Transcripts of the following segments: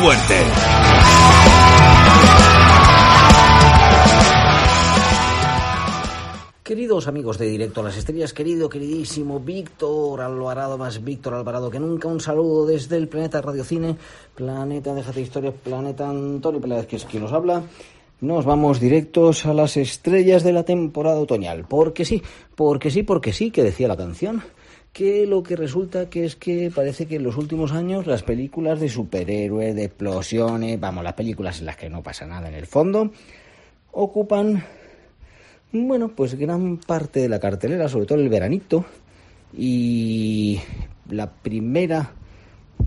Fuerte! Queridos amigos de Directo a las Estrellas, querido, queridísimo Víctor Alvarado, más Víctor Alvarado que nunca, un saludo desde el planeta Radiocine, planeta Déjate Historia, planeta Antonio Peláez, que es quien nos habla. Nos vamos directos a las estrellas de la temporada otoñal. Porque sí, porque sí, porque sí, que decía la canción que lo que resulta que es que parece que en los últimos años las películas de superhéroes, de explosiones, vamos, las películas en las que no pasa nada en el fondo, ocupan, bueno, pues gran parte de la cartelera, sobre todo el veranito, y la primera,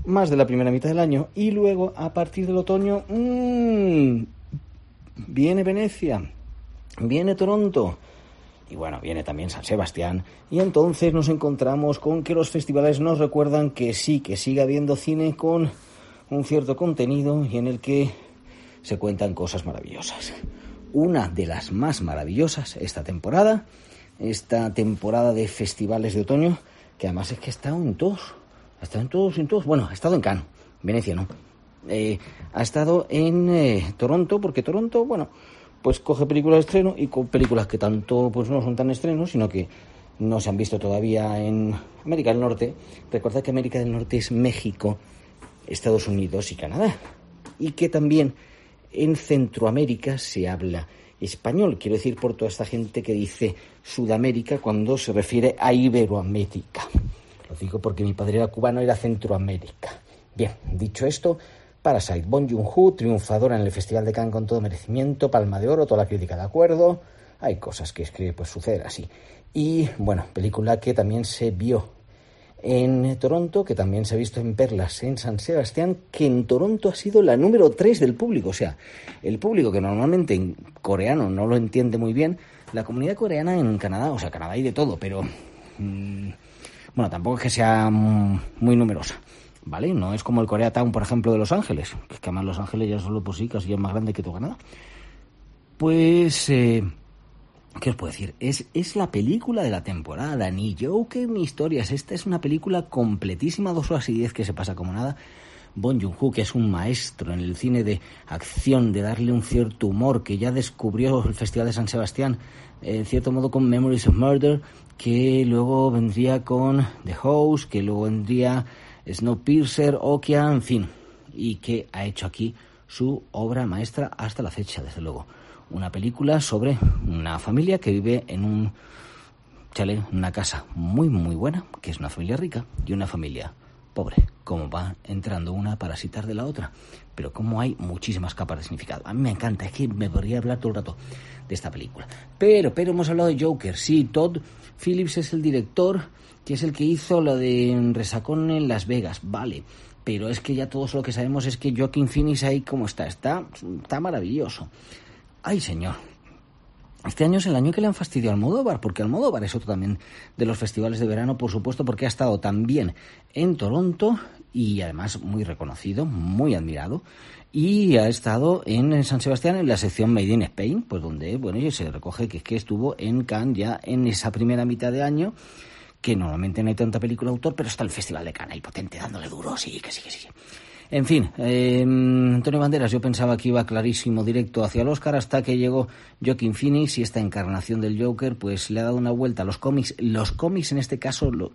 más de la primera mitad del año, y luego a partir del otoño, mmm, viene Venecia, viene Toronto, y bueno, viene también San Sebastián, y entonces nos encontramos con que los festivales nos recuerdan que sí, que sigue habiendo cine con un cierto contenido y en el que se cuentan cosas maravillosas. Una de las más maravillosas esta temporada, esta temporada de festivales de otoño, que además es que ha estado en todos, ha estado en todos, en todos, bueno, ha estado en Cannes, Venecia no, eh, ha estado en eh, Toronto, porque Toronto, bueno, pues coge películas de estreno y con películas que tanto pues no son tan estrenos, sino que no se han visto todavía en América del Norte. Recordad que América del Norte es México, Estados Unidos y Canadá. Y que también en Centroamérica se habla español. Quiero decir por toda esta gente que dice Sudamérica cuando se refiere a Iberoamérica. Lo digo porque mi padre era cubano, era Centroamérica. Bien, dicho esto, Parasite, Bon Joon-ho, triunfadora en el Festival de Cannes con todo merecimiento, Palma de Oro, toda la crítica de acuerdo. Hay cosas que es que pues suceder así. Y bueno, película que también se vio en Toronto, que también se ha visto en Perlas en San Sebastián, que en Toronto ha sido la número 3 del público. O sea, el público que normalmente en coreano no lo entiende muy bien, la comunidad coreana en Canadá, o sea, Canadá hay de todo, pero mmm, bueno, tampoco es que sea muy numerosa. ¿Vale? No es como el Koreatown, por ejemplo, de Los Ángeles, que además Los Ángeles ya solo por sí casi es más grande que tu Canadá. Pues, eh, ¿qué os puedo decir? Es, es la película de la temporada, ni Joker ni historias. Esta es una película completísima, dos horas y diez que se pasa como nada. Bon Joon-ho, que es un maestro en el cine de acción, de darle un cierto humor, que ya descubrió el Festival de San Sebastián, en cierto modo con Memories of Murder, que luego vendría con The House, que luego vendría Snowpiercer, Okia, en fin, y que ha hecho aquí su obra maestra hasta la fecha, desde luego. Una película sobre una familia que vive en un chale, una casa muy, muy buena, que es una familia rica, y una familia pobre, como va entrando una parasitar de la otra. Pero como hay muchísimas capas de significado. A mí me encanta, es que me podría hablar todo el rato de esta película. Pero, pero hemos hablado de Joker, sí, Todd Phillips es el director que es el que hizo lo de Resacón en Las Vegas, vale. Pero es que ya todos lo que sabemos es que Joaquin Phoenix ahí como está, está, está maravilloso. Ay, señor. Este año es el año que le han fastidiado al Almodóvar, porque Almodóvar es otro también de los festivales de verano, por supuesto, porque ha estado también en Toronto y además muy reconocido, muy admirado, y ha estado en San Sebastián en la sección Made in Spain, pues donde, bueno, se recoge que es que estuvo en Cannes ya en esa primera mitad de año que normalmente no hay tanta película de autor, pero está el Festival de Cannes ahí potente, dándole duro, sí, que sí, que sí. En fin, eh, Antonio Banderas, yo pensaba que iba clarísimo directo hacia el Oscar hasta que llegó Joaquin Phoenix y esta encarnación del Joker, pues le ha dado una vuelta a los cómics. Los cómics en este caso lo,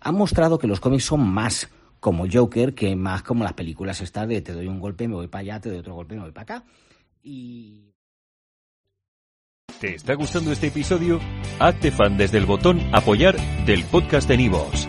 han mostrado que los cómics son más como Joker que más como las películas estas de te doy un golpe, me voy para allá, te doy otro golpe, me voy para acá. Y... ¿Te está gustando este episodio? Hazte fan desde el botón apoyar del podcast de Nivos.